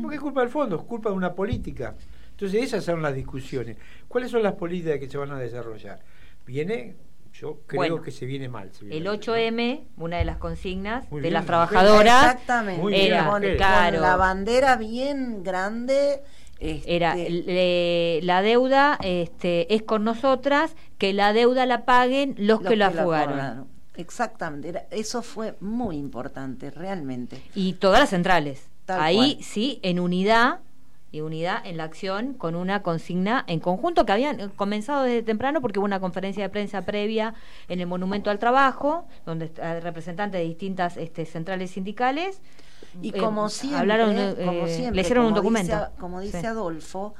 ¿Por qué es culpa del fondo? Es culpa de una política. Entonces esas son las discusiones. ¿Cuáles son las políticas que se van a desarrollar? Viene yo creo que se viene mal. el 8M, una de las consignas de las trabajadoras, Exactamente. era con, la bandera bien grande. Este, era la deuda este, es con nosotras, que la deuda la paguen los, que, la fugaron. Exactamente, eso fue muy importante, realmente. Y todas las centrales. Ahí sí, en unidad y unidad en la acción con una consigna en conjunto que habían comenzado desde temprano porque hubo una conferencia de prensa previa en el Monumento al Trabajo, donde representantes de distintas este, centrales sindicales. Y eh, como, siempre, eh, le hicieron un documento. como dice Adolfo,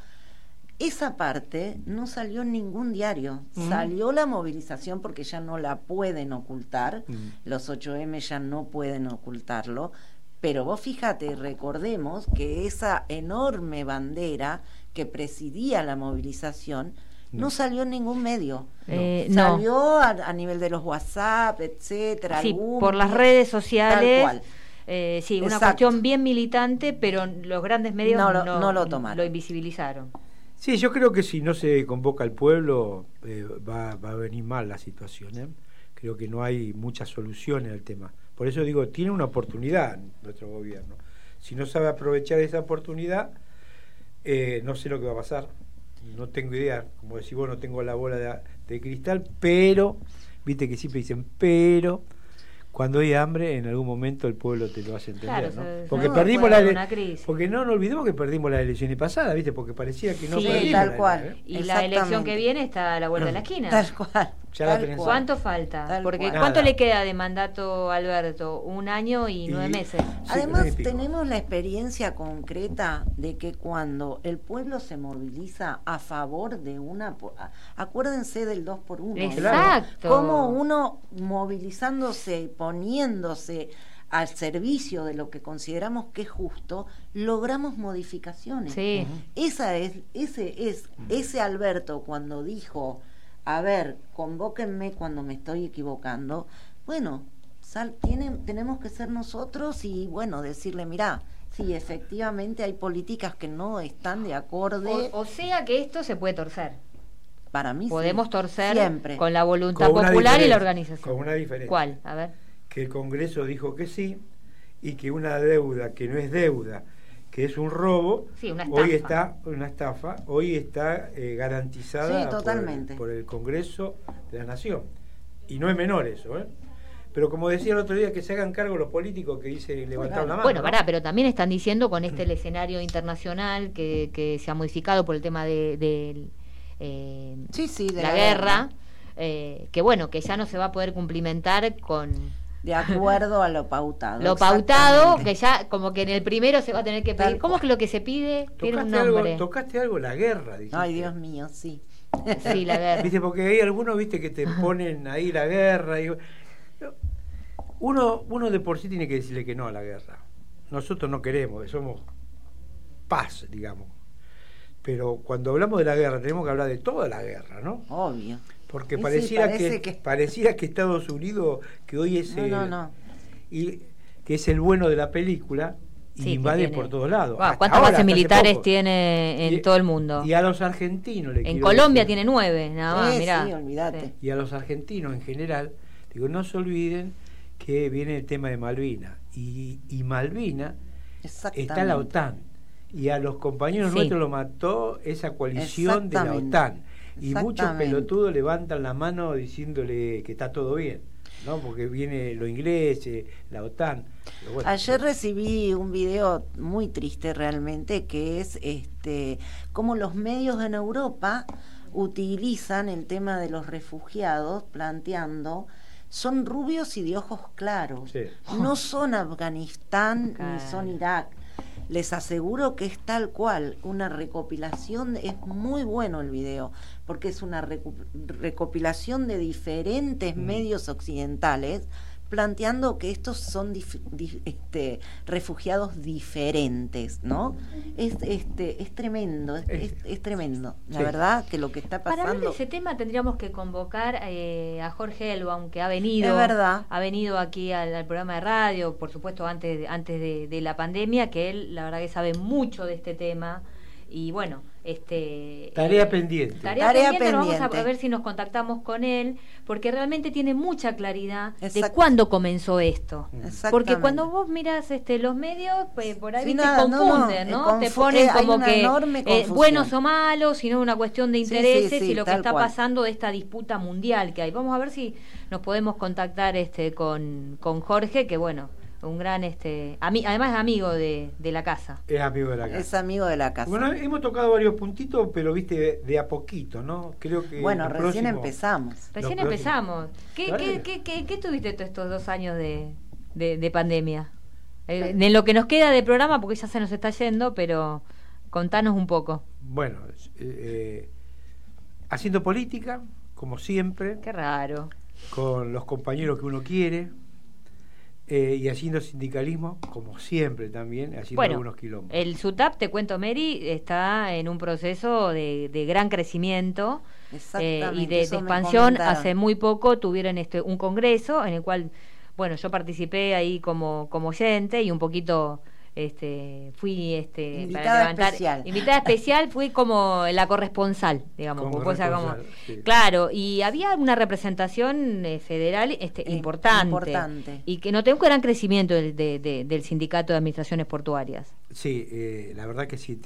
esa parte no salió en ningún diario. Salió la movilización porque ya no la pueden ocultar. Los 8M ya no pueden ocultarlo pero vos fíjate, recordemos que esa enorme bandera que presidía la movilización no, salió en ningún medio. Eh, salió a, nivel de los WhatsApp, etcétera. Sí, por las redes sociales. Eh, sí, una cuestión bien militante, pero los grandes medios no, lo, lo, tomaron. lo invisibilizaron. Sí, yo creo que si no se convoca al pueblo eh, va, va, a venir mal la situación. ¿eh? Creo que no hay muchas soluciones al tema. Por eso digo, tiene una oportunidad nuestro gobierno. Si no sabe aprovechar esa oportunidad, eh, no sé lo que va a pasar. no tengo idea, como decís vos, no tengo la bola de, de cristal, pero, viste que siempre dicen, pero cuando hay hambre, en algún momento el pueblo te lo hace entender, ¿no? Porque perdimos la porque no nos olvidemos que perdimos las elecciones pasadas, ¿viste? Porque parecía que no sí, tal cual. Y la elección que viene está a la vuelta de la esquina. Tal cual. ¿Cuánto falta? Porque ¿cuánto le queda de mandato Alberto? Un año y, nueve meses. Además, tenemos la experiencia concreta de que cuando el pueblo se moviliza a favor de una... Acuérdense del 2 por 1 Exacto. Como uno movilizándose, poniéndose al servicio de lo que consideramos que es justo, logramos modificaciones. Sí. Esa es, ese es, ese Alberto cuando dijo a ver, convóquenme cuando me estoy equivocando, bueno, sal, tienen, tenemos que ser nosotros y bueno, decirle, mira, sí, efectivamente hay políticas que no están de acorde. O, sea que esto se puede torcer. Para mí Podemos torcer Siempre. con la voluntad popular y la organización. Con una diferencia. ¿Cuál? A ver. Que el Congreso dijo que sí y que una deuda que no es deuda que es un robo, hoy está una estafa, hoy está eh, garantizada Por, el Congreso de la Nación. Y no es menor eso, ¿eh? Pero como decía el otro día, que se hagan cargo los políticos que dice levantar la mano. Bueno, pará, pero también están diciendo con este el escenario internacional que, que se ha modificado por el tema de, eh, de la, guerra, eh, que bueno, que ya no se va a poder cumplimentar con de acuerdo a lo pautado. Lo pautado, que ya como que en el primero se va a tener que pedir. ¿Cómo es lo que se pide tiene un nombre? Algo, tocaste algo, la guerra. Ay, Dios mío, sí. Sí, la guerra. Viste, porque hay algunos, viste, que te ponen ahí la guerra. Y... Uno, uno de por sí tiene que decirle que no a la guerra. Nosotros no queremos, que somos paz, digamos. Pero cuando hablamos de la guerra, tenemos que hablar de toda la guerra, ¿no? Obvio. Porque pareciera, que, que Estados Unidos, que hoy es el, Y, que es el bueno de la película, invade por todos lados. ¿Cuántas bases militares tiene en todo el mundo? Y a los argentinos En Colombia tiene nueve, nada más, mirá. Y a los argentinos en general, digo, no se olviden que viene el tema de Malvina. Y, y Malvina está la OTAN. Y a los compañeros nuestros lo mató esa coalición de la OTAN y muchos pelotudos levantan la mano diciéndole que está todo bien. ¿no? Porque viene lo inglés, la OTAN. Ayer recibí un video muy triste realmente que es este cómo los medios en Europa utilizan el tema de los refugiados planteando son rubios y de ojos claros. No son Afganistán ni son Irak les aseguro que es tal cual, una recopilación, es muy bueno el video, porque es una recopilación de diferentes mm. medios occidentales planteando que estos son este, refugiados diferentes, ¿no? Es, este, es tremendo, es, tremendo. La verdad que lo que está pasando... Para hablar de ese tema tendríamos que convocar eh, a Jorge Elbaum, que ha venido, verdad. ha venido aquí al, programa de radio, por supuesto antes, antes de la pandemia, que él la verdad que sabe mucho de este tema y bueno, este tarea eh, pendiente. Tarea, pendiente, vamos a ver si nos contactamos con él, porque realmente tiene mucha claridad de cuándo comenzó esto. Porque cuando vos miras este los medios, pues, por ahí te confunden, ¿no? te ponen como que eh, buenos o malos, sino una cuestión de intereses y lo que está pasando de esta disputa mundial que hay. Vamos a ver si nos podemos contactar este con, con Jorge, que bueno, un gran este además es amigo de, la casa. Es amigo de la casa. es amigo de la casa. Bueno hemos tocado varios puntitos pero viste de, a poquito no creo que bueno recién empezamos. recién empezamos. ¿Qué, qué, qué, qué, tuviste todos estos dos años de, de, pandemia eh, en lo que nos queda de programa porque ya se nos está yendo pero contanos un poco. Bueno eh, eh, haciendo política como siempre qué raro. con los compañeros que uno quiere eh, y haciendo sindicalismo, como siempre también, haciendo algunos kilómetros. El SUTAP, te cuento, Mary, está en un proceso de, gran crecimiento eh, y de, expansión. Hace muy poco tuvieron este un congreso en el cual, bueno, yo participé ahí como, como oyente y un poquito este, fui este, invitada especial. Invitada especial, fui como la corresponsal, digamos. Claro, y había una representación eh, federal este, importante, Y que noté un gran crecimiento del, del Sindicato de Administraciones Portuarias. Sí, eh, la verdad que sí,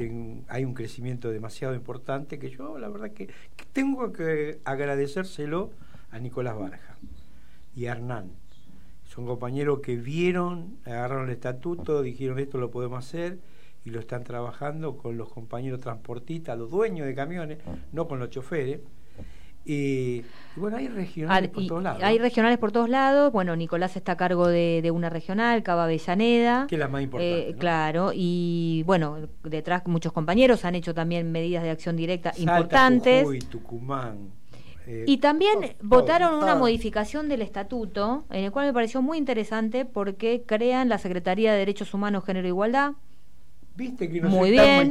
hay un crecimiento demasiado importante que yo, la verdad que, tengo que agradecérselo a Nicolás Barja y a Hernán. Son compañeros que vieron, agarraron el estatuto, dijeron esto lo podemos hacer y lo están trabajando con los compañeros transportistas, los dueños de camiones, no con los choferes y, bueno, hay regionales por todos lados. Hay regionales por todos lados. Bueno, Nicolás está a cargo de, una regional, Cava Avellaneda. Que es la más importante. Eh, claro, y bueno, detrás muchos compañeros han hecho también medidas de acción directa importantes. Tucumán. Eh, y también votaron una modificación del estatuto, en el cual me pareció muy interesante porque crean la Secretaría de Derechos Humanos, Género e Igualdad ¿Viste que nos muy bien.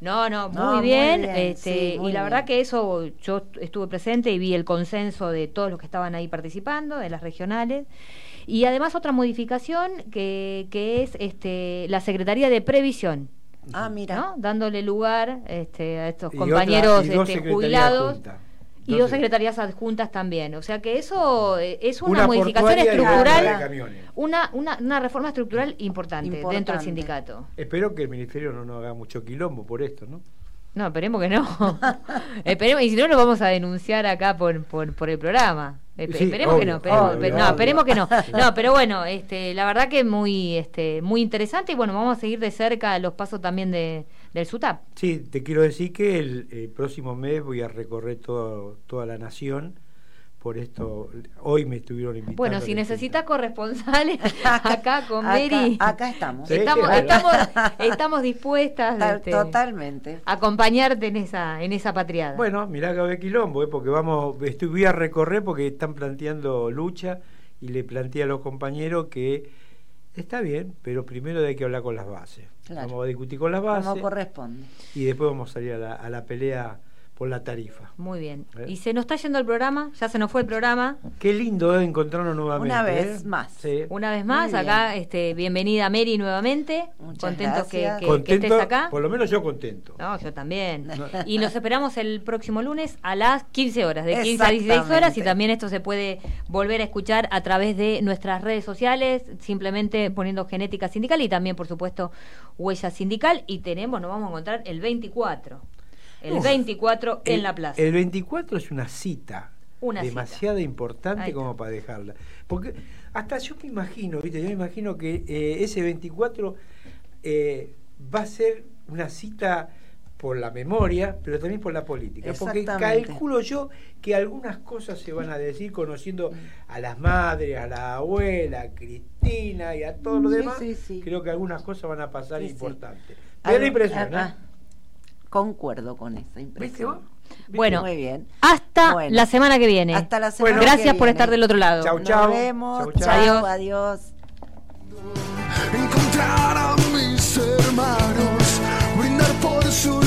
No, no, muy bien. este, y la verdad que eso yo estuve presente y vi el consenso de todos los que estaban ahí participando, de las regionales. Y además otra modificación que, que es este, la Secretaría de Previsión. Ah, mira. Dándole lugar este, a estos compañeros este, jubilados. Y dos secretarías adjuntas también. O sea que eso eh, es una, modificación estructural, una, una, una, reforma estructural importante, dentro del sindicato. Espero que el ministerio no nos haga mucho quilombo por esto, ¿no? No, esperemos que no. esperemos, y si no, lo vamos a denunciar acá por, por, por el programa. esperemos que no, no, esperemos que no. No, pero bueno, este, la verdad que es muy, este, muy interesante y bueno, vamos a seguir de cerca los pasos también de, del SUTAP. Sí, te quiero decir que el, próximo mes voy a recorrer todo, toda la nación por esto hoy me estuvieron invitando. Bueno, si necesitas corresponsales acá con Mary, acá, estamos. estamos, estamos, dispuestas este, totalmente a acompañarte en esa en esa patriada. Bueno, mirá que ve quilombo, eh, porque vamos, estoy, voy a recorrer porque están planteando lucha y le planteé a los compañeros que está bien, pero primero hay que hablar con las bases. Vamos a discutir con las bases. Como corresponde. Y después vamos a salir a la, a la pelea por la tarifa. Muy bien. ¿Eh? Y se nos está yendo el programa, ya se nos fue el programa. Qué lindo ¿eh? encontrarnos nuevamente. Una vez ¿eh? más. Una vez más, acá, este, bienvenida Mary nuevamente. Contento que, estés acá. Por lo menos yo contento. No, yo también. Y nos esperamos el próximo lunes a las 15 horas, de 15 a 16 horas. Y también esto se puede volver a escuchar a través de nuestras redes sociales, simplemente poniendo genética sindical y también, por supuesto, huella sindical. Y tenemos, nos vamos a encontrar el 24 el 24 en la plaza. El 24 es una cita. demasiado importante como para dejarla. Porque hasta yo me imagino, ¿viste? yo me imagino que eh, ese 24 eh, va a ser una cita por la memoria, pero también por la política. Porque calculo yo que algunas cosas se van a decir conociendo a las madres, a la abuela, a Cristina y a todo lo demás. Creo que algunas cosas van a pasar importantes. Me da la impresión, ¿eh? Concuerdo con esa impresión. Bueno, Muy bien. hasta bueno. la semana que viene. Hasta la semana bueno, Gracias que por estar del otro lado. Chau, chau. Nos vemos. Chau. Adiós. Encontrar a mis hermanos, brindar por su